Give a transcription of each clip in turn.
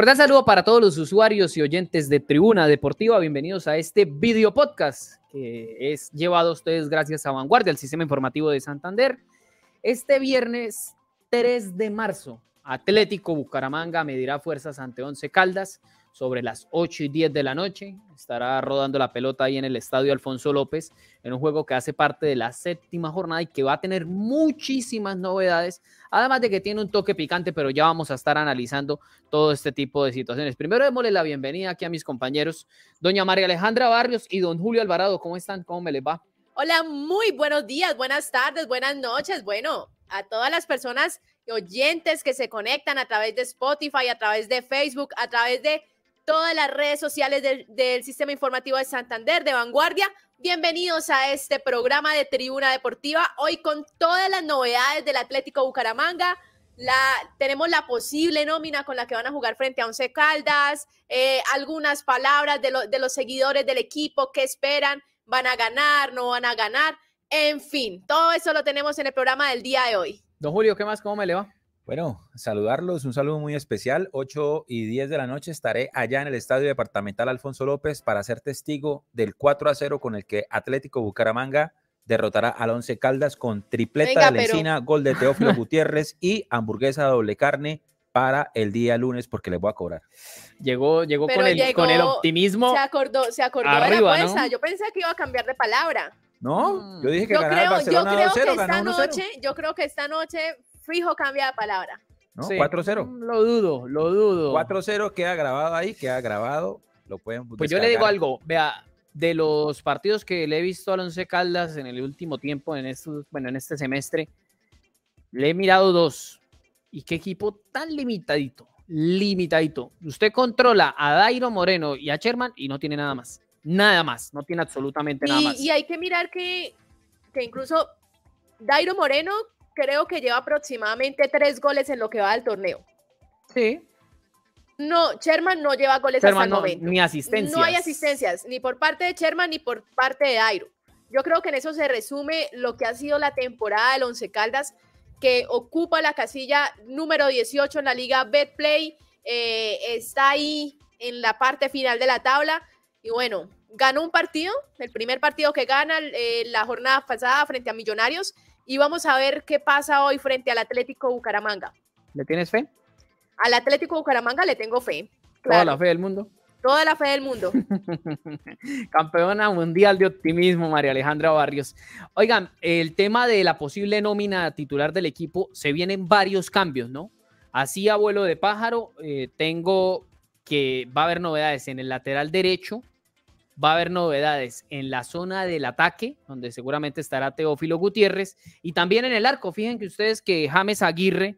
Cordial saludo para todos los usuarios y oyentes de Tribuna Deportiva. Bienvenidos a este video podcast que es llevado a ustedes gracias a Vanguardia, el sistema informativo de Santander. Este viernes 3 de marzo, Atlético Bucaramanga medirá fuerzas ante Once Caldas sobre las 8 y 10 de la noche. Estará rodando la pelota ahí en el estadio Alfonso López, en un juego que hace parte de la séptima jornada y que va a tener muchísimas novedades, además de que tiene un toque picante, pero ya vamos a estar analizando todo este tipo de situaciones. Primero démosle la bienvenida aquí a mis compañeros, doña María Alejandra Barrios y don Julio Alvarado. ¿Cómo están? ¿Cómo me les va? Hola, muy buenos días, buenas tardes, buenas noches. Bueno, a todas las personas oyentes que se conectan a través de Spotify, a través de Facebook, a través de todas las redes sociales del, Sistema Informativo de Santander, de Vanguardia. Bienvenidos a este programa de Tribuna Deportiva, hoy con todas las novedades del Atlético Bucaramanga. Tenemos la posible nómina con la que van a jugar frente a Once Caldas, eh, algunas palabras de, de los seguidores del equipo, qué esperan, van a ganar, no van a ganar, en fin, todo eso lo tenemos en el programa del día de hoy. Don Julio, ¿qué más? ¿Cómo me le va? Bueno, saludarlos, un saludo muy especial. 8 y 10 de la noche estaré allá en el Estadio Departamental Alfonso López para ser testigo del 4 a 0 con el que Atlético Bucaramanga derrotará al Once Caldas con tripleta de Lencina, gol de Teófilo Gutiérrez y hamburguesa doble carne para el día lunes porque les voy a cobrar. Llegó, llegó, con, el, con el optimismo. Se acordó, se acordó de la apuesta. Yo pensé que iba a cambiar de palabra. No, yo dije que ganaba el Barcelona 2-0, esta noche, Yo creo que esta noche fijo cambia de palabra. ¿No? 4-0. Mm, lo dudo, lo dudo. 4-0 queda grabado ahí, queda grabado. Lo pueden Pues yo le digo algo, vea, de los partidos que le he visto a Alonso Caldas en el último tiempo, en estos, bueno, en este semestre, le he mirado dos. ¿Y qué equipo tan limitadito? Limitadito. Usted controla a Dairo Moreno y a Sherman y no tiene nada más. Nada más, no tiene absolutamente nada más. Y hay que mirar que, que incluso Dairo Moreno creo que lleva aproximadamente tres goles en lo que va del torneo. Sí. No, Sherman no lleva goles hasta el momento. Ni asistencias. No hay asistencias, ni por parte de Sherman ni por parte de Dairo. Yo creo que en eso se resume lo que ha sido la temporada del Once Caldas, que ocupa la casilla número 18 en la liga Betplay, eh, está ahí en la parte final de la tabla. Y bueno, ganó un partido, el primer partido que gana eh, la jornada pasada frente a Millonarios, y vamos a ver qué pasa hoy frente al Atlético Bucaramanga. ¿Le tienes fe? Al Atlético Bucaramanga le tengo fe. Toda la fe del mundo. Toda la fe del mundo. Campeona mundial de optimismo, María Alejandra Barrios. Oigan, el tema de la posible nómina titular del equipo, se vienen varios cambios, ¿no? Así, abuelo de pájaro, eh, tengo que va a haber novedades en el lateral derecho, va a haber novedades en la zona del ataque, donde seguramente estará Teófilo Gutiérrez, y también en el arco. Fíjense ustedes que James Aguirre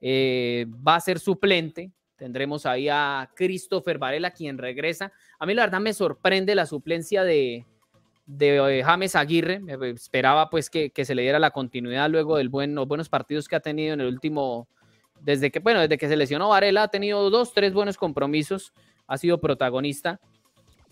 eh, va a ser suplente. Tendremos ahí a Christopher Varela, quien regresa. A mí la verdad me sorprende la suplencia de, de eh, James Aguirre. Esperaba pues que, se le diera la continuidad luego de los buenos partidos que ha tenido en el último, desde que, bueno, desde que se lesionó Varela, ha tenido dos, tres buenos compromisos, ha sido protagonista.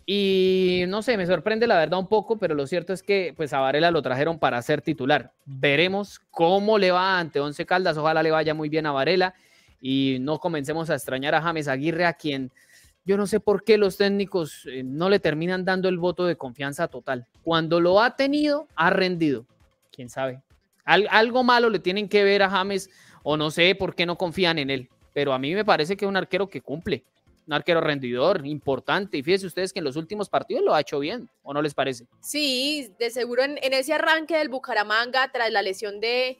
Y no sé, me sorprende la verdad un poco, pero lo cierto es que pues a Varela lo trajeron para ser titular. Veremos cómo le va ante Once Caldas, ojalá le vaya muy bien a Varela y no comencemos a extrañar a James Aguirre, a quien yo no sé por qué los técnicos eh, no le terminan dando el voto de confianza total. Cuando lo ha tenido, ha rendido. ¿Quién sabe? algo malo le tienen que ver a James o no sé por qué no confían en él, pero a mí me parece que es un arquero que cumple un arquero rendidor, importante. Y fíjense ustedes que en los últimos partidos lo ha hecho bien, ¿o no les parece? Sí, de seguro en, ese arranque del Bucaramanga, tras la lesión de,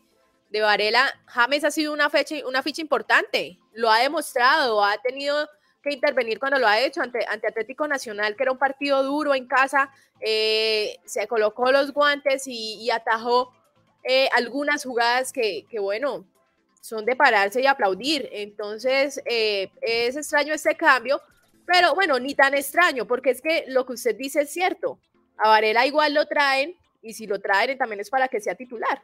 de Varela, James ha sido una, fecha, una ficha importante. Lo ha demostrado, ha tenido que intervenir cuando lo ha hecho ante, Atlético Nacional, que era un partido duro en casa. Eh, se colocó los guantes y, atajó eh, algunas jugadas que, que, bueno, son de pararse y aplaudir. Entonces, eh, es extraño este cambio, pero bueno, ni tan extraño, porque es que lo que usted dice es cierto. A Varela igual lo traen, y si lo traen también es para que sea titular.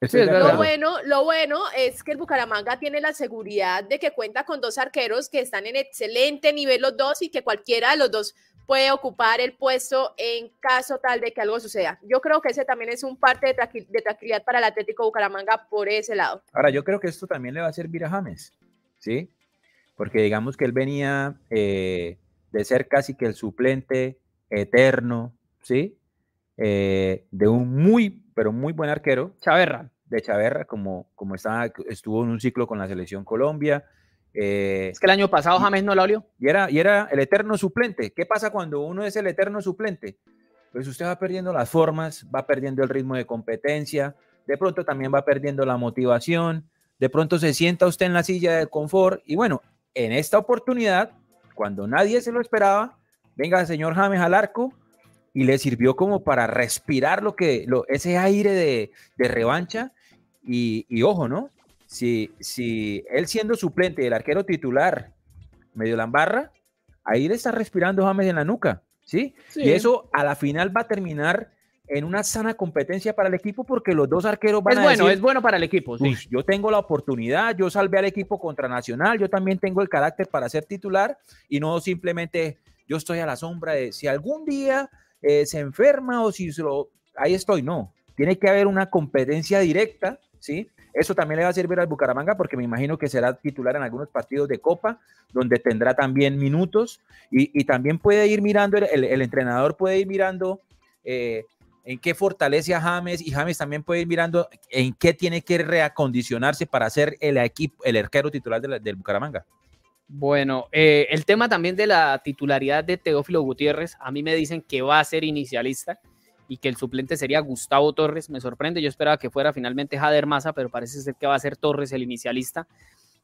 Lo, bueno, lo bueno es que el Bucaramanga tiene la seguridad de que cuenta con dos arqueros que están en excelente nivel los dos y que cualquiera de los dos puede ocupar el puesto en caso tal de que algo suceda. Yo creo que ese también es un parte de, tranquilidad para el Atlético Bucaramanga por ese lado. Ahora, yo creo que esto también le va a servir a James, ¿sí? porque digamos que él venía eh, de ser casi que el suplente eterno, ¿sí? Eh, de un muy, pero muy buen arquero. Chaverra. De Chaverra, como, como estaba, estuvo en un ciclo con la selección Colombia. Eh, es que el año pasado James no la olió. Y era, y era el eterno suplente. ¿Qué pasa cuando uno es el eterno suplente? Pues usted va perdiendo las formas, va perdiendo el ritmo de competencia, de pronto también va perdiendo la motivación, de pronto se sienta usted en la silla de confort y bueno, en esta oportunidad, cuando nadie se lo esperaba, venga señor James al arco y le sirvió como para respirar lo que, lo, ese aire de, revancha y, ojo, ¿no? Si, si él siendo suplente del arquero titular medio lambarra, ahí le está respirando James en la nuca, ¿sí? sí. Y eso a la final va a terminar en una sana competencia para el equipo porque los dos arqueros van es bueno, es bueno para el equipo. Sí. Yo tengo la oportunidad, yo salvé al equipo contra Nacional, yo también tengo el carácter para ser titular y no simplemente yo estoy a la sombra de si algún día eh, se enferma o si lo, ahí estoy, no. Tiene que haber una competencia directa, ¿sí? Eso también le va a servir al Bucaramanga porque me imagino que será titular en algunos partidos de Copa, donde tendrá también minutos y, también puede ir mirando, el, entrenador puede ir mirando eh, en qué fortalece a James y James también puede ir mirando en qué tiene que reacondicionarse para ser el equipo, el arquero titular del Bucaramanga. Bueno, eh, el tema también de la titularidad de Teófilo Gutiérrez, a mí me dicen que va a ser inicialista y que el suplente sería Gustavo Torres, me sorprende, yo esperaba que fuera finalmente Jader Maza, pero parece ser que va a ser Torres el inicialista.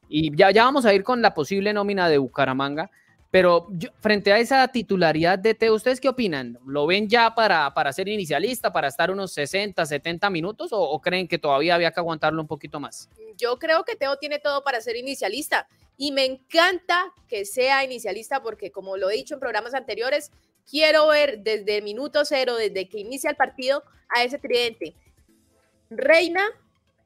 Y ya, ya vamos a ir con la posible nómina de Bucaramanga. Pero frente a esa titularidad de Teo, ¿ustedes qué opinan? ¿Lo ven ya para, para ser inicialista, para estar unos 60, 70 minutos o, creen que todavía había que aguantarlo un poquito más? Yo creo que Teo tiene todo para ser inicialista y me encanta que sea inicialista porque como lo he dicho en programas anteriores, quiero ver desde el minuto cero, desde que inicia el partido, a ese tridente. Reina,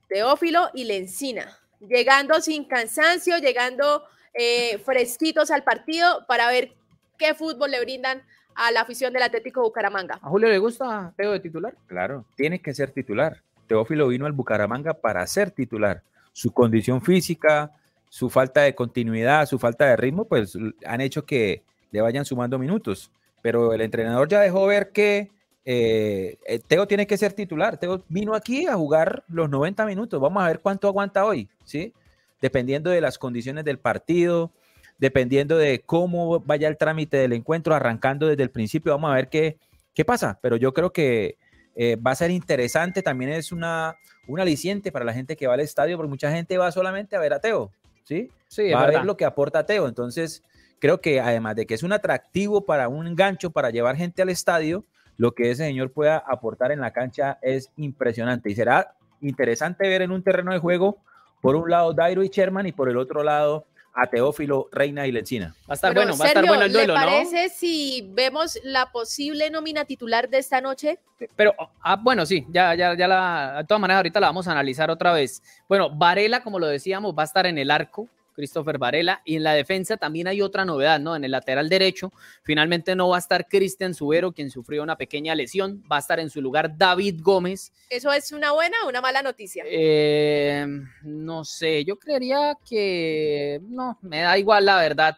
Teófilo y Lencina, llegando sin cansancio, llegando eh, fresquitos al partido para ver qué fútbol le brindan a la afición del Atlético Bucaramanga. ¿A Julio le gusta Teo de titular? Claro, tiene que ser titular. Teófilo vino al Bucaramanga para ser titular. Su condición física, su falta de continuidad, su falta de ritmo, pues han hecho que le vayan sumando minutos. Pero el entrenador ya dejó ver que eh, eh, Teo tiene que ser titular. Teo vino aquí a jugar los 90 minutos. Vamos a ver cuánto aguanta hoy, ¿sí? dependiendo de las condiciones del partido, dependiendo de cómo vaya el trámite del encuentro, arrancando desde el principio, vamos a ver qué, qué pasa. Pero yo creo que eh, va a ser interesante, también es una, un aliciente para la gente que va al estadio, porque mucha gente va solamente a ver a Teo, ¿sí? Sí, va a ver lo que aporta Teo. Entonces, creo que además de que es un atractivo para un gancho para llevar gente al estadio, lo que ese señor pueda aportar en la cancha es impresionante y será interesante ver en un terreno de juego por un lado, Dairo y Sherman, y por el otro lado, a Teófilo, Reina y Lencina. Va a estar bueno, va a estar bueno el duelo, ¿le parece si vemos la posible nómina titular de esta noche? Pero, ah, bueno, sí, ya, ya, ya la, de todas maneras ahorita la vamos a analizar otra vez. Bueno, Varela, como lo decíamos, va a estar en el arco, Christopher Varela. Y en la defensa también hay otra novedad, ¿no? En el lateral derecho, finalmente no va a estar Cristian Subero, quien sufrió una pequeña lesión, va a estar en su lugar David Gómez. ¿Eso es una buena o una mala noticia? Eh, no sé, yo creería que no, me da igual la verdad.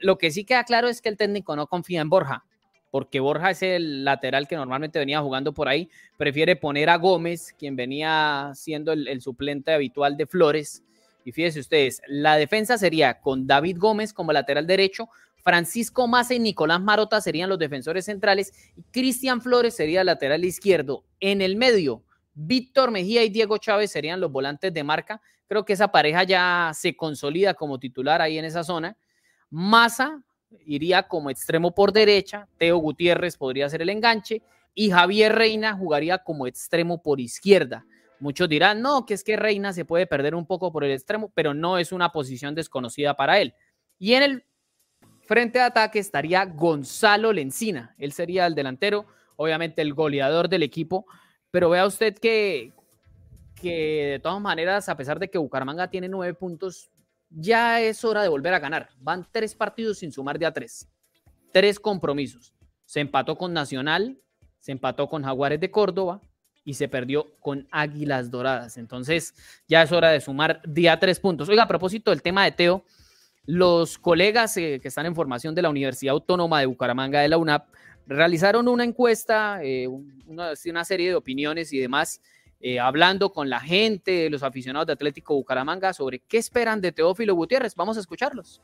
Lo que sí queda claro es que el técnico no confía en Borja porque Borja es el lateral que normalmente venía jugando por ahí, prefiere poner a Gómez, quien venía siendo el, el suplente habitual de Flores, y fíjense ustedes, la defensa sería con David Gómez como lateral derecho, Francisco Massa y Nicolás Marota serían los defensores centrales y Cristian Flores sería lateral izquierdo. En el medio, Víctor Mejía y Diego Chávez serían los volantes de marca. Creo que esa pareja ya se consolida como titular ahí en esa zona. Massa iría como extremo por derecha, Teo Gutiérrez podría ser el enganche y Javier Reina jugaría como extremo por izquierda. Muchos dirán, no, que es que Reina se puede perder un poco por el extremo, pero no es una posición desconocida para él. Y en el frente de ataque estaría Gonzalo Lencina. Él sería el delantero, obviamente el goleador del equipo. Pero vea usted que, que de todas maneras, a pesar de que Bucaramanga tiene nueve puntos, ya es hora de volver a ganar. Van tres partidos sin sumar de a tres. Tres compromisos. Se empató con Nacional, se empató con Jaguares de Córdoba, y se perdió con Águilas Doradas. Entonces ya es hora de sumar día tres puntos. Oiga, a propósito del tema de Teo, los colegas eh, que están en formación de la Universidad Autónoma de Bucaramanga de la UNAP realizaron una encuesta, eh, una, serie de opiniones y demás, eh, hablando con la gente, los aficionados de Atlético Bucaramanga sobre qué esperan de Teófilo Gutiérrez. Vamos a escucharlos.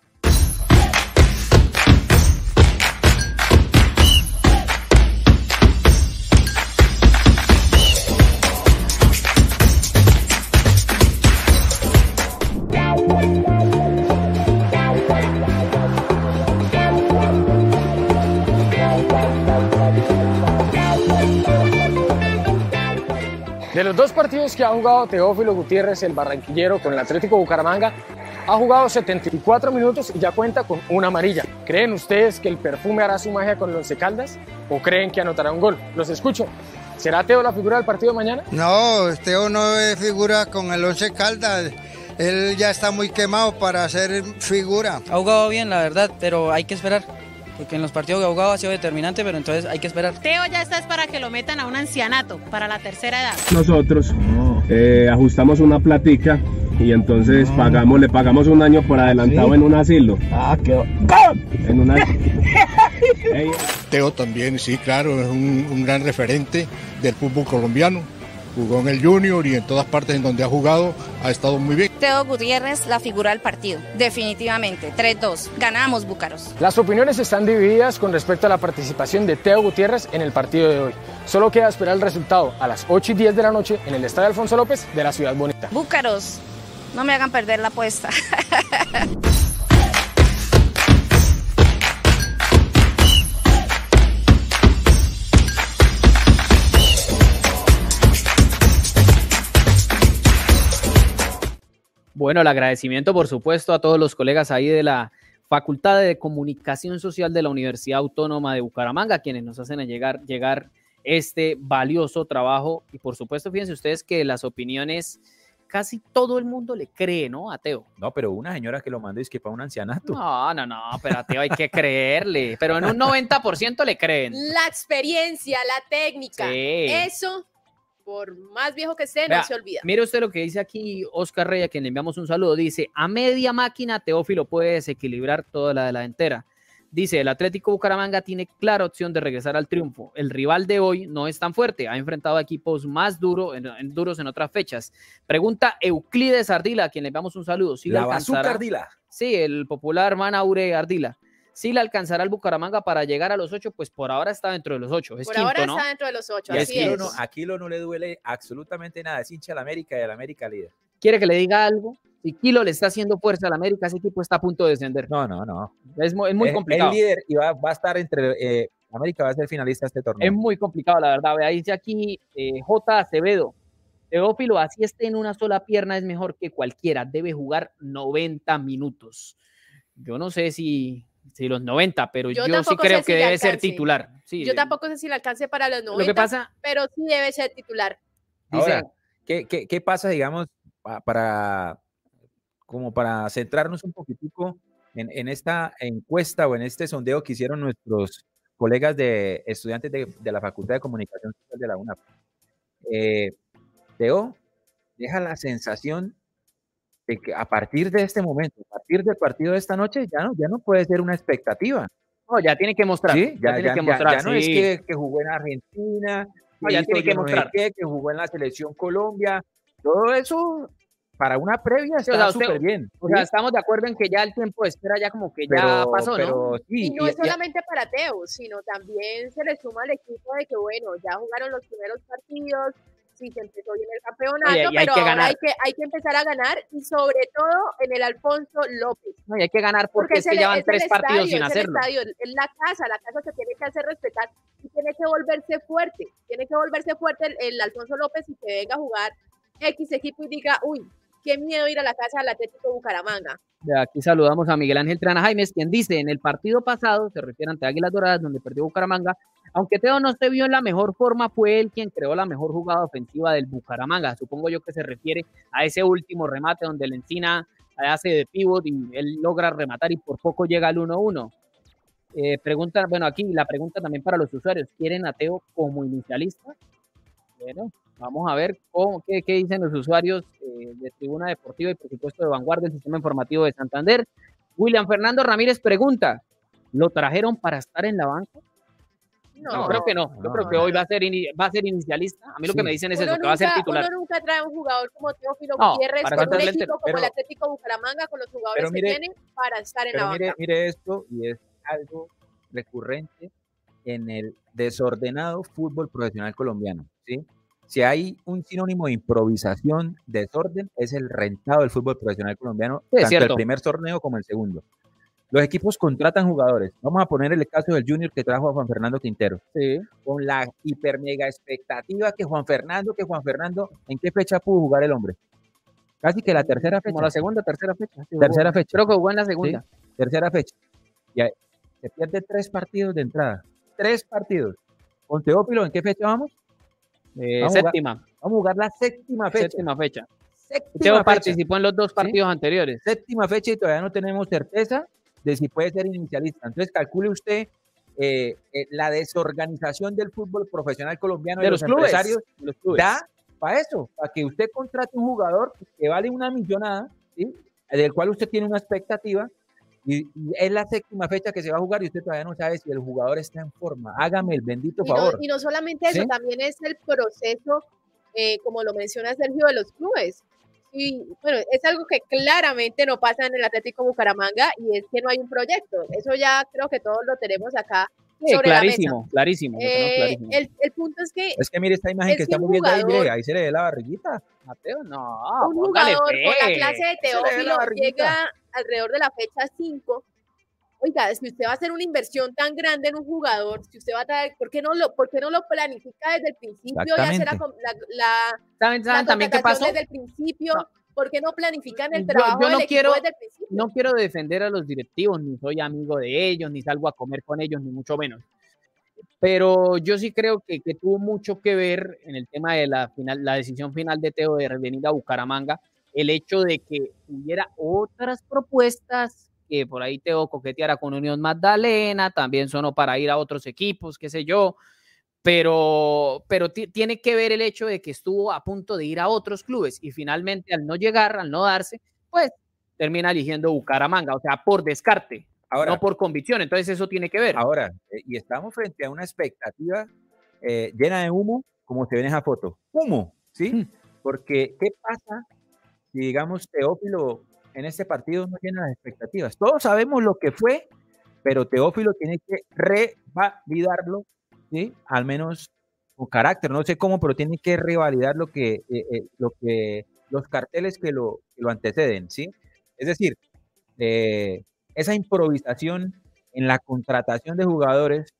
Los dos partidos que ha jugado Teófilo Gutiérrez, el barranquillero, con el Atlético Bucaramanga, ha jugado 74 minutos y ya cuenta con una amarilla. ¿Creen ustedes que el perfume hará su magia con el Once Caldas o creen que anotará un gol? Los escucho. ¿Será Teo la figura del partido de mañana? No, Teo no es figura con el Once Caldas. Él ya está muy quemado para ser figura. Ha jugado bien, la verdad, pero hay que esperar porque en los partidos que ha jugado ha sido determinante, pero entonces hay que esperar. Teo ya está es para que lo metan a un ancianato, para la tercera edad. Nosotros eh, ajustamos una platica y entonces ah. pagamos, le pagamos un año por adelantado en un asilo. Ah, qué en una... Teo también, sí, claro, es un gran referente del fútbol colombiano jugó en el Junior y en todas partes en donde ha jugado ha estado muy bien. Teo Gutiérrez, la figura del partido, definitivamente. 3-2, ganamos Búcaros. Las opiniones están divididas con respecto a la participación de Teo Gutiérrez en el partido de hoy. Solo queda esperar el resultado a las 8 y 10 de la noche en el Estadio Alfonso López de la Ciudad Bonita. Búcaros, no me hagan perder la apuesta. Bueno, el agradecimiento, por supuesto, a todos los colegas ahí de la Facultad de Comunicación Social de la Universidad Autónoma de Bucaramanga, quienes nos hacen llegar, llegar este valioso trabajo. Y por supuesto, fíjense ustedes que las opiniones casi todo el mundo le cree, ¿no? A Teo. No, pero una señora que lo mandó es que para un ancianato. No, no, no, pero a Teo hay que creerle. Pero en un 90% le creen. La experiencia, la técnica. Eso por más viejo que esté, no se olvida. Mire usted lo que dice aquí Oscar Rey, a quien le enviamos un saludo. Dice, a media máquina Teófilo puede desequilibrar toda la delantera. Dice, el Atlético Bucaramanga tiene clara opción de regresar al triunfo. El rival de hoy no es tan fuerte, ha enfrentado a equipos más duros en, duros en otras fechas. Pregunta Euclides Ardila, a quien le enviamos un saludo. la bazooka Ardila. Sí, el popular Manaure Ardila si le alcanzará el Bucaramanga para llegar a los ocho, pues por ahora está dentro de los ocho. por ahora está dentro de los ocho. Así es. No, Aquilo no le duele absolutamente nada. Es hincha del América y el América líder. ¿Quiere que le diga algo? Si Kilo le está haciendo fuerza al América, ese equipo está a punto de descender. No, no, no. Es, muy, es complicado. El líder y va, a estar entre. Eh, América va a ser finalista de este torneo. Es muy complicado, la verdad. Ahí dice aquí eh, J. Acevedo. Teófilo, así esté en una sola pierna, es mejor que cualquiera. Debe jugar 90 minutos. Yo no sé si Sí, los 90, pero yo, sí creo que debe ser titular. yo tampoco sé si le alcance para los 90, pasa, pero sí debe ser titular. Ahora, ¿qué, qué, pasa, digamos, para, como para centrarnos un poquitico en, en, esta encuesta o en este sondeo que hicieron nuestros colegas de estudiantes de, de la Facultad de Comunicación Social de la UNAP? Eh, Teo deja la sensación de que a partir de este momento, a partir del partido de esta noche, ya no, ya no puede ser una expectativa. No, ya tiene que mostrar. Sí, ya, tiene que mostrar. Ya, no es que, que, jugó en Argentina, ya tiene que mostrar. que jugó en la selección Colombia. Todo eso para una previa está súper bien. O sea, estamos de acuerdo en que ya el tiempo de espera ya como que ya pasó, ¿no? y no es solamente para Teo, sino también se le suma al equipo de que, bueno, ya jugaron los primeros partidos, sí se empezó bien el campeonato, pero ahora hay que, hay que empezar a ganar y sobre todo en el Alfonso López. No, hay que ganar porque, es que llevan tres partidos sin hacerlo. Es la casa, la casa se tiene que hacer respetar y tiene que volverse fuerte, tiene que volverse fuerte el, el Alfonso López y que venga a jugar X equipo y diga, uy, qué miedo ir a la casa del Atlético Bucaramanga. De aquí saludamos a Miguel Ángel Trana Jaimes, quien dice, en el partido pasado, se refiere ante Águilas Doradas, donde perdió Bucaramanga, aunque Teo no se vio en la mejor forma, fue él quien creó la mejor jugada ofensiva del Bucaramanga. Supongo yo que se refiere a ese último remate donde el Encina hace de pivot y él logra rematar y por poco llega al 1-1. Eh, pregunta, bueno, aquí la pregunta también para los usuarios, ¿quieren a Teo como inicialista? Bueno, vamos a ver cómo, qué, dicen los usuarios eh, de Tribuna Deportiva y por supuesto de Vanguardia, el Sistema Informativo de Santander. William Fernando Ramírez pregunta, ¿lo trajeron para estar en la banca? No, creo que no. Yo creo que hoy va a ser, ini- va a ser inicialista. A mí lo que me dicen es Uno eso, que va a ser nunca- titular. Uno nunca trae un jugador como Teófilo No, Gutiérrez con un equipo como pero- el Atlético Bucaramanga con los jugadores mire- que tienen para estar en la banca. mire, mire esto, y es algo recurrente en el desordenado fútbol profesional colombiano. ¿sí? Si hay un sinónimo de improvisación, desorden, es el rentado del fútbol profesional colombiano, Sí, tanto el primer torneo como el segundo. Los equipos contratan jugadores. Vamos a poner el caso del Junior que trajo a Juan Fernando Quintero. Con la hiper mega expectativa que Juan Fernando, que Juan Fernando, ¿en qué fecha pudo jugar el hombre? Casi que la tercera fecha. Como la segunda, tercera fecha. sí, Tercera jugó. fecha. Creo que jugó en la segunda. Sí, tercera fecha. Y ahí se pierde tres partidos de entrada. Tres partidos. Con Teófilo, ¿en qué fecha vamos? Eh, Vamos a jugar- séptima. Vamos a jugar la séptima fecha. Séptima fecha. Séptima Teo fecha. participó en los dos partidos anteriores. Séptima fecha y todavía no tenemos certeza de si puede ser inicialista. Entonces, calcule usted eh, eh, la desorganización del fútbol profesional colombiano De y los los, clubes, empresarios de los clubes. da para eso, para que usted contrate un jugador que vale una millonada, ¿sí? del cual usted tiene una expectativa, y, y es la séptima fecha que se va a jugar y usted todavía no sabe si el jugador está en forma. Hágame el bendito Y no, favor. y no solamente eso, ¿Sí? también es el proceso, eh, como lo menciona Sergio, de los clubes. Y bueno, es algo que claramente no pasa en el Atlético Bucaramanga y es que no hay un proyecto. Eso ya creo que todos lo tenemos acá Sí, sobre la clarísimo, mesa. Eh, clarísimo. el, el punto es que Es que mire esta imagen Es que estamos viendo ahí, mire, ahí se le ve la barriguita. Mateo, no. un jugador con la clase de Teófilo llega alrededor de la fecha 5. Oiga, si usted va a hacer una inversión tan grande en un jugador, si usted va a traer, ¿por qué no lo, por qué no lo planifica desde el principio y hacer la, la, la, ¿Saben, la también qué pasó? desde el principio? ¿Por qué no planifican el Yo- trabajo yo no del quiero- equipo desde el principio? No quiero defender a los directivos, ni soy amigo de ellos, ni salgo a comer con ellos, ni mucho menos. Pero yo sí creo que, que tuvo mucho que ver en el tema de la, final, la decisión final de Teo de venir a Bucaramanga, el hecho de que hubiera otras propuestas, que por ahí Teo coqueteara con Unión Magdalena, también sonó para ir a otros equipos, qué sé yo, pero, pero ti- tiene que ver el hecho de que estuvo a punto de ir a otros clubes y finalmente al no llegar, al no darse, pues termina eligiendo Bucaramanga, o sea, por descarte, Ahora, no por convicción, entonces eso tiene que ver. ahora, eh, y estamos frente a una expectativa eh, llena de humo, como se ve en esa foto. Humo, ¿sí? Mm. Porque, ¿qué pasa si, digamos, Teófilo en este partido no llena las expectativas? Todos sabemos lo que fue, pero Teófilo tiene que revalidarlo, ¿sí? Al menos con carácter, no sé cómo, pero tiene que revalidar lo que, eh, eh, lo que los carteles que lo, anteceden, ¿sí? Es decir, eh, esa improvisación en la contratación de jugadores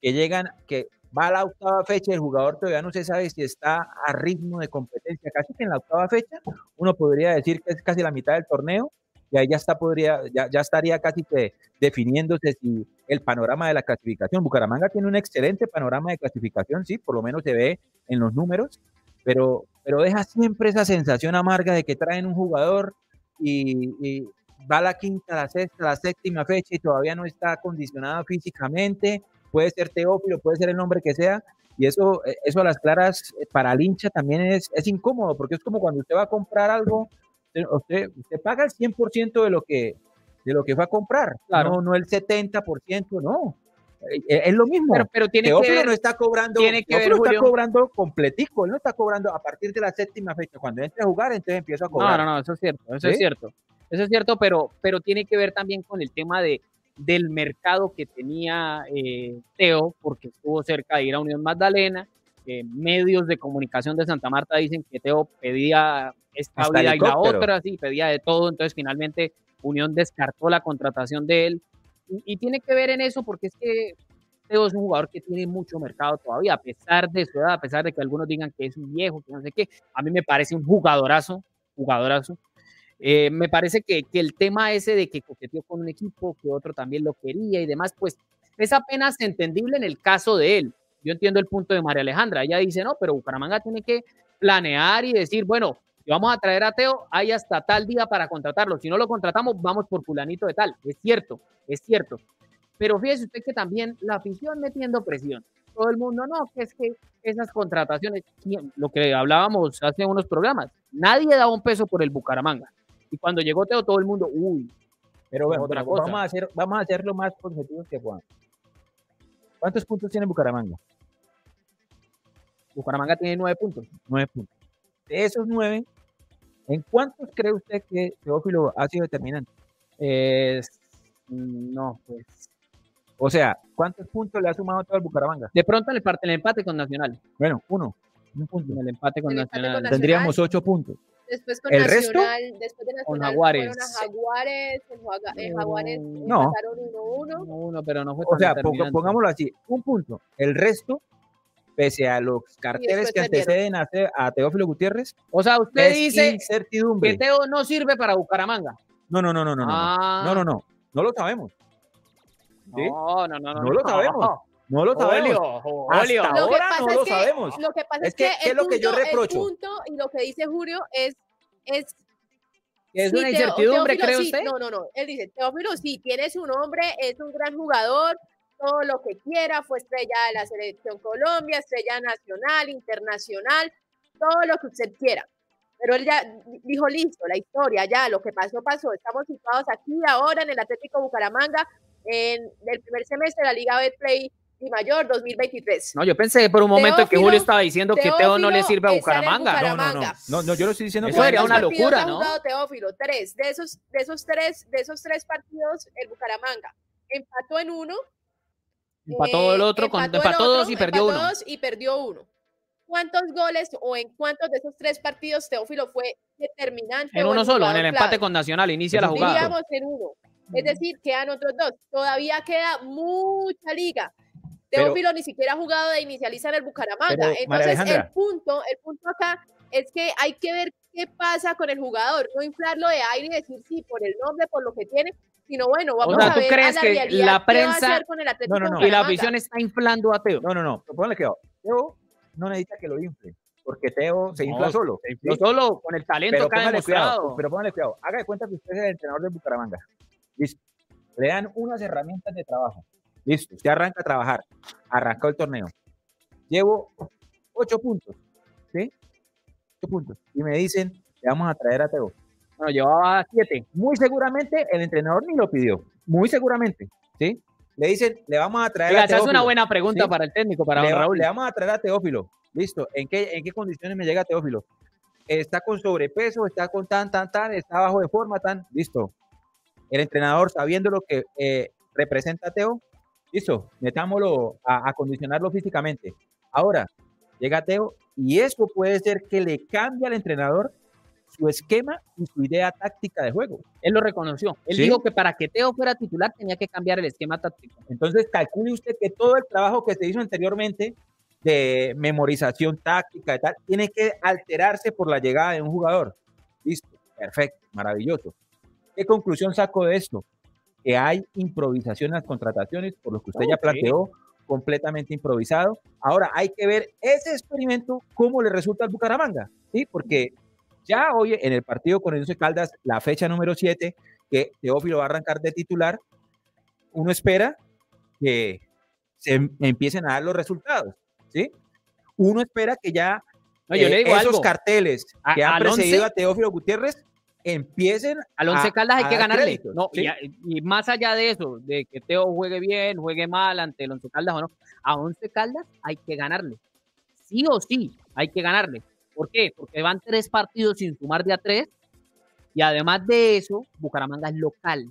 que llegan, que va a la octava fecha el jugador todavía no se sabe si está a ritmo de competencia. Casi que en la octava fecha uno podría decir que es casi la mitad del torneo y ahí ya, está, podría, ya, ya estaría casi que definiéndose si el panorama de la clasificación. Bucaramanga tiene un excelente panorama de clasificación, sí, por lo menos se ve en los números, pero, pero deja siempre esa sensación amarga de que traen un jugador y, y va a la quinta, la sexta, la séptima fecha y todavía no está acondicionado físicamente, puede ser Teófilo, puede ser el nombre que sea, y eso, eh, eso a las claras eh, para el hincha también es, es incómodo, porque es como cuando usted va a comprar algo, usted, usted, paga el 100% de lo que de lo que fue a comprar, Claro. no, no el 70%, no. Eh, Es lo mismo. Pero, pero tiene que Teófilo ver, no está cobrando, tiene que ver, está cobrando completico, él no está cobrando a partir de la séptima fecha. Cuando entre a jugar, entonces empieza a No, cobrar. no, no, eso es cierto, eso ¿Sí? es cierto. Eso es cierto, pero, pero tiene que ver también con el tema de, del mercado que tenía eh, Teo, porque estuvo cerca de ir a Unión Magdalena. eh, medios de comunicación de Santa Marta dicen que Teo pedía esta Hasta vida y la otra, sí, pedía de todo, entonces finalmente Unión descartó la contratación de él. Y, y tiene que ver en eso porque es que Teo es un jugador que tiene mucho mercado todavía, a pesar de su edad, a pesar de que algunos digan que es un viejo, que no sé qué. A mí me parece un jugadorazo, jugadorazo. Eh, me parece que, que el tema ese de que coqueteó con un equipo, que otro también lo quería y demás, pues es apenas entendible en el caso de él. Yo entiendo el punto de María Alejandra. Ella dice, no, pero Bucaramanga tiene que planear y decir, bueno, vamos a traer a Teo, hay hasta tal día para contratarlo. Si no lo contratamos, vamos por fulanito de tal. Es cierto, es cierto. Pero fíjese usted que también la afición metiendo presión. Todo el mundo, no, que es que esas contrataciones, lo que hablábamos hace unos programas, nadie daba un peso por el Bucaramanga. Y cuando llegó Teo, todo el mundo, uy, Pero bueno, otra pero cosa. vamos a hacer, vamos a hacer lo más objetivos que podamos. ¿Cuántos puntos tiene Bucaramanga? Bucaramanga tiene nueve puntos. Nueve puntos. De esos nueve, ¿en cuántos cree usted que Teófilo ha sido determinante? No, pues. O sea, ¿cuántos puntos le ha sumado todo el Bucaramanga? De pronto en el, parte, el empate con Nacional. Bueno, uno. Un punto. En el empate con El empate Nacional. Tendríamos ocho puntos. Después con ¿El resto? Nacional, después de Con Nacional Jaguares. fueron a Jaguares, en, Jaguares No. empataron 1-1. Uno, pero no fue O sea, determinante. pongámoslo así, un punto. El resto, pese a los carteles que anteceden a, Te- a Teófilo Gutiérrez, O sea, usted dice incertidumbre. que Teo no sirve para Bucaramanga. No, no, no, no, no, no. Ah. No, no, no. No lo sabemos. ¿sí? No, no, no, no. No lo sabemos. No lo sabemos. Julio, Hasta ahora Lo que pasa no es lo que- sabemos. Lo que pasa Es es, que, que, ¿qué es el lo que yo el reprocho? punto y lo que dice Julio es, es ¿Es sí, una incertidumbre, Teófilo cree sí, usted? No, no, no. Él dice, Teófilo sí, tiene su nombre, es un gran jugador, todo lo que quiera, fue estrella de la selección Colombia, estrella nacional, internacional, todo lo que usted quiera. Pero él ya dijo, listo, la historia, ya, lo que pasó, pasó. Estamos situados aquí ahora en el Atlético Bucaramanga, en el primer semestre de la Liga Betplay y Mayor 2023. No, yo pensé por un momento que Teófilo- Julio estaba diciendo que Teo no le sirve a el Bucaramanga. No, no, no. Bucaramanga. No, no, yo lo estoy diciendo Eso que- sería una ¿Cuántos partidos locura, ¿no? Teófilo? Tres. De esos, de esos tres, de esos tres partidos, el Bucaramanga empató en uno. Empató el eh, otro, con, el empató dos y otro, perdió empató uno. dos y perdió uno. ¿Cuántos goles o en cuántos de esos tres partidos Teófilo fue determinante? En uno el solo, en el empate clave? con Nacional, inicia la jugada. Diríamos en uno. Es decir, quedan otros dos. Todavía queda mucha liga. Pero- Teófilo ni siquiera ha jugado de inicializar el Bucaramanga. Entonces, el punto, el punto acá es que hay que ver qué pasa con el jugador, no inflarlo de aire y decir sí por el nombre, por lo que tiene, sino bueno, vamos sea, a ¿tú ver crees a la que la qué va a prensa- hacer con el Atlético No, no, no. Y la afición está inflando a Teo. No, no, no. cuidado. Teo no necesita que lo infle, porque Teo se infla No, solo. No ¿sí? solo con el talento Pero que ha póngale cuidado, demostrado. pero póngale cuidado. Haga de cuenta que usted es el entrenador de Bucaramanga. Listo. Le dan unas herramientas de trabajo. Listo. Usted arranca a trabajar. Arrancó el torneo. Llevo ocho puntos. ¿Sí? Ocho puntos. Y me dicen, le vamos a traer a Teo. Bueno, llevaba siete. Muy seguramente el entrenador ni lo pidió. Muy seguramente. ¿Sí? Le dicen, le vamos a traer Oiga, a esa es una Teófilo. buena pregunta Sí. para el técnico, para le, don Raúl. le vamos a traer a Teófilo. Listo. ¿En qué, ¿En qué condiciones me llega Teófilo? Está con sobrepeso, está con tan, tan, tan, está bajo de forma, tan. Listo. El entrenador, sabiendo lo que eh, representa a Teo, listo, metámoslo a acondicionarlo físicamente. Ahora, llega Teo y eso puede ser que le cambie al entrenador su esquema y su idea táctica de juego. Él lo reconoció. Él Sí. dijo que para que Teo fuera titular tenía que cambiar el esquema táctico. Entonces, calcule usted que todo el trabajo que se hizo anteriormente de memorización táctica y tal, tiene que alterarse por la llegada de un jugador. Listo, perfecto, maravilloso. ¿Qué conclusión saco de esto? Que hay improvisación en las contrataciones, por lo que usted ya Ok. planteó, completamente improvisado. Ahora hay que ver ese experimento, cómo le resulta al Bucaramanga, ¿sí? Porque ya hoy en el partido con el Once Caldas, la fecha número 7, que Teófilo va a arrancar de titular, uno espera que se em- empiecen a dar los resultados, ¿sí? Uno espera que ya No, yo eh, le digo esos algo. carteles A- que han al once- precedido a Teófilo Gutiérrez empiecen Al Once a- Caldas hay que ganarle. créditos, No, ¿sí? y, a- y más allá de eso, de que Teo juegue bien, juegue mal ante el Once Caldas o no, a Once Caldas hay que ganarle. Sí o sí, hay que ganarle. ¿Por qué? Porque van tres partidos sin sumar de a tres. Y además de eso, Bucaramanga es local.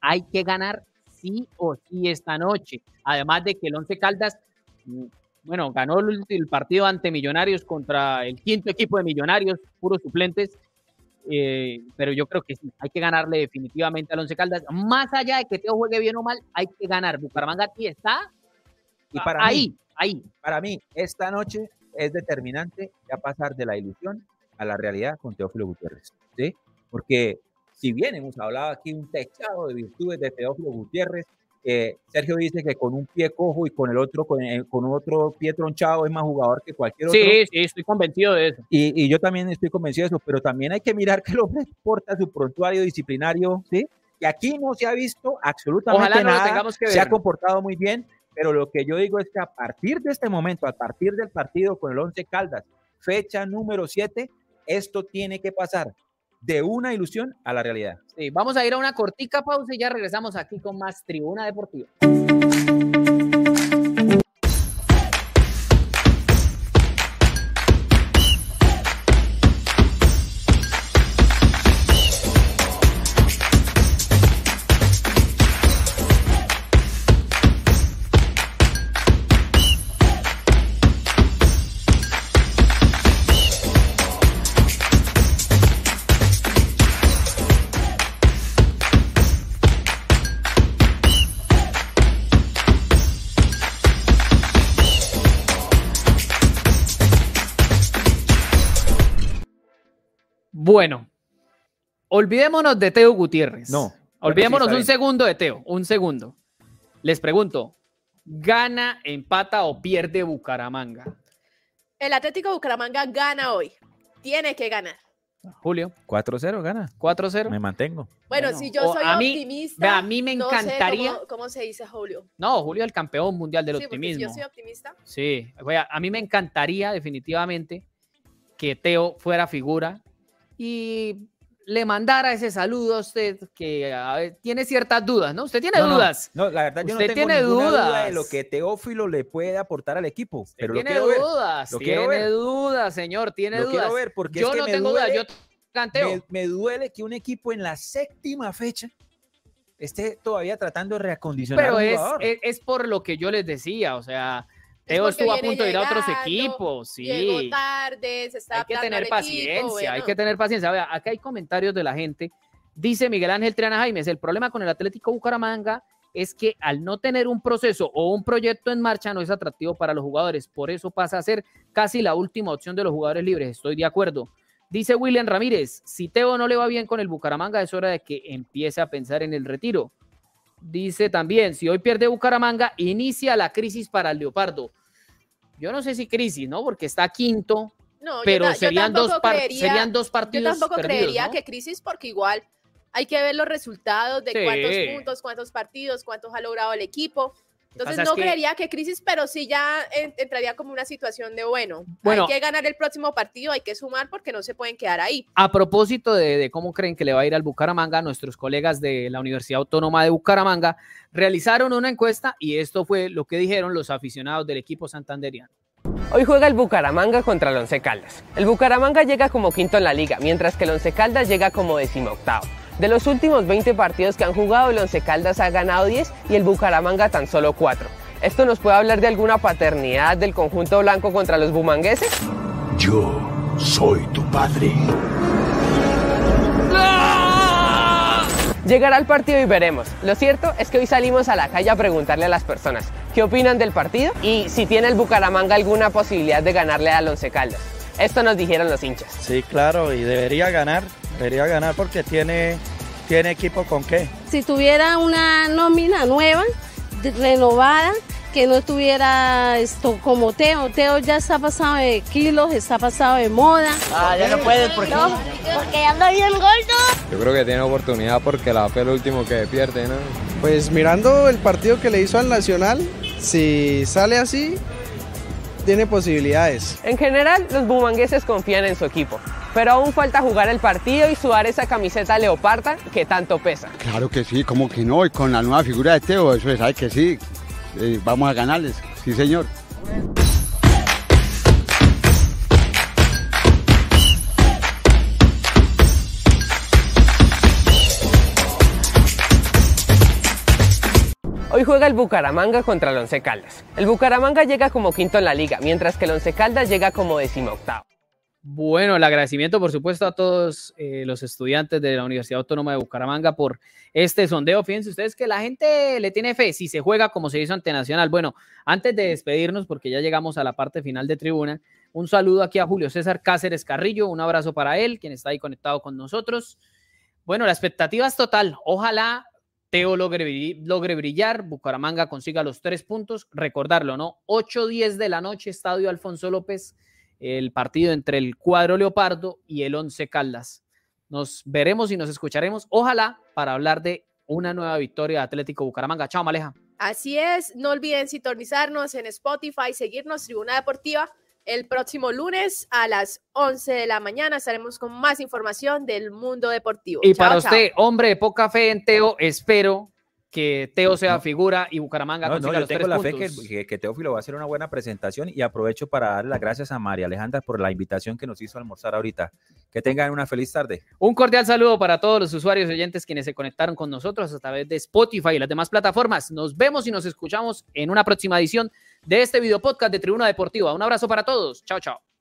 Hay que ganar sí o sí esta noche. Además de que el Once Caldas, mm, bueno, ganó el, el partido ante Millonarios contra el quinto equipo de Millonarios, puros suplentes. Eh, pero yo creo que sí, hay que ganarle definitivamente al Once Caldas. Más allá de que Teo juegue bien o mal, hay que ganar. Bucaramanga aquí está Y para ahí, mí, ahí. para mí, esta noche es determinante ya pasar de la ilusión a la realidad con Teófilo Gutiérrez, ¿sí? Porque si bien hemos hablado aquí un techado de virtudes de Teófilo Gutiérrez, eh, Sergio dice que con un pie cojo y con el otro, con, eh, con otro pie tronchado es más jugador que cualquier otro. Sí, sí, estoy convencido de eso. Y, y yo también estoy convencido de eso, pero también hay que mirar que el hombre porta su prontuario disciplinario, ¿sí? Y aquí no se ha visto absolutamente Ojalá no nada, tengamos que se ha ver. comportado muy bien, pero lo que yo digo es que a partir de este momento, a partir del partido con el Once Caldas, fecha número 7, esto tiene que pasar. De una ilusión a la realidad. Sí, vamos a ir a una cortica pausa y ya regresamos aquí con más Tribuna Deportiva. Bueno, olvidémonos de Teo Gutiérrez. No. Olvidémonos un segundo de Teo, un segundo. Les pregunto, ¿gana, empata o pierde Bucaramanga? El Atlético Bucaramanga gana hoy. Tiene que ganar. Julio, 4-0 gana. 4-0. Me mantengo. Bueno, Bueno, si yo o soy a mí- optimista. a mí me no sé encantaría- cómo, cómo se dice, Julio? No, Julio, el campeón mundial del Sí, porque si optimismo. yo soy optimista. Sí, oiga, a mí me encantaría definitivamente que Teo fuera figura y le mandara ese saludo a usted que a ver, tiene ciertas dudas, ¿no? Usted tiene No, dudas. No, la verdad yo no tengo tiene ninguna duda de dudas. lo que Teófilo le puede aportar al equipo, pero lo tiene ver. dudas, Lo tiene ver. dudas, señor, tiene Lo dudas. quiero ver porque yo es que no me tengo dudas, yo canteo. Me, me duele que un equipo en la séptima fecha esté todavía tratando de reacondicionar Pero a un es, jugador. es, es por lo que yo les decía, o sea, Teo estuvo a punto de ir a otros equipos, Llegó sí. tarde, se está hay que tener paciencia, equipo, hay que tener paciencia. Vea, acá hay comentarios de la gente. Dice Miguel Ángel Triana Jaimes, el problema con el Atlético Bucaramanga es que al no tener un proceso o un proyecto en marcha no es atractivo para los jugadores, por eso pasa a ser casi la última opción de los jugadores libres, estoy de acuerdo. Dice William Ramírez, si Teo no le va bien con el Bucaramanga es hora de que empiece a pensar en el retiro. Dice también, si hoy pierde Bucaramanga, inicia la crisis para el Leopardo. Yo no sé si crisis, ¿no? Porque está quinto, No, yo pero yo serían, dos tampoco creería- serían dos Yo partidos tampoco perdidos, creería ¿no? que crisis, porque igual hay que ver los resultados de Sí. cuántos puntos, cuántos partidos, cuántos ha logrado el equipo. Entonces no que- creería que crisis, pero sí ya en- entraría como una situación de bueno, Bueno. hay que ganar el próximo partido, hay que sumar porque no se pueden quedar ahí. A propósito de, de cómo creen que le va a ir al Bucaramanga, nuestros colegas de la Universidad Autónoma de Bucaramanga realizaron una encuesta y esto fue lo que dijeron los aficionados del equipo santanderiano. Hoy juega el Bucaramanga contra el Once Caldas. El Bucaramanga llega como quinto en la liga, mientras que el Once Caldas llega como decimoctavo. De los últimos 20 partidos que han jugado, el Once Caldas ha ganado 10 y el Bucaramanga tan solo 4. ¿Esto nos puede hablar de alguna paternidad del conjunto blanco contra los bumangueses? Yo soy tu padre. Llegará el partido y veremos. Lo cierto es que hoy salimos a la calle a preguntarle a las personas qué opinan del partido y si tiene el Bucaramanga alguna posibilidad de ganarle al Once Caldas. Esto nos dijeron los hinchas. Sí, claro, y debería ganar, debería ganar porque tiene, tiene equipo con qué. Si tuviera una nómina nueva, de- renovada, que no estuviera esto como Teo. Teo ya está pasado de kilos, está pasado de moda. Ah, ya no puedes porque... No, porque ya anda bien gordo. Yo creo que tiene oportunidad porque la fe es lo último que pierde, ¿no? Pues mirando el partido que le hizo al Nacional, si sale así, tiene posibilidades. En general, los bumangueses confían en su equipo, pero aún falta jugar el partido y sudar esa camiseta leoparda que tanto pesa. Claro que sí, como que no, y con la nueva figura de Teo, eso es, hay que sí, eh, vamos a ganarles, sí señor. Hoy juega el Bucaramanga contra el Once Caldas. El Bucaramanga llega como quinto en la liga, mientras que el Once Caldas llega como decimoctavo. Bueno, el agradecimiento, por supuesto, a todos eh, los estudiantes de la Universidad Autónoma de Bucaramanga por este sondeo. Fíjense ustedes que la gente le tiene fe si se juega como se hizo ante Nacional. Bueno, antes de despedirnos, porque ya llegamos a la parte final de tribuna, un saludo aquí a Julio César Cáceres Carrillo, un abrazo para él, quien está ahí conectado con nosotros. Bueno, la expectativa es total. Ojalá Teo logre, logre brillar, Bucaramanga consiga los tres puntos. Recordarlo, ¿no? 8-10 de la noche, Estadio Alfonso López el partido entre el cuadro Leopardo y el Once Caldas. Nos veremos y nos escucharemos, ojalá, para hablar de una nueva victoria de Atlético Bucaramanga. Chao, Maleja. Así es, no olviden sintonizarnos en Spotify, seguirnos Tribuna Deportiva El próximo lunes a las 11 de la mañana estaremos con más información del mundo deportivo. Y Chao, para chao. usted, hombre de poca fe en Teo, espero que Teo sea figura y Bucaramanga No, no, consiga yo los tengo tres la fe que, que- que Teófilo va a hacer una buena presentación y aprovecho para dar las gracias a María Alejandra por la invitación que nos hizo almorzar ahorita. Que tengan una feliz tarde. Un cordial saludo para todos los usuarios y oyentes quienes se conectaron con nosotros a través de Spotify y las demás plataformas. Nos vemos y nos escuchamos en una próxima edición de este video podcast de Tribuna Deportiva. Un abrazo para todos. Chao, chao.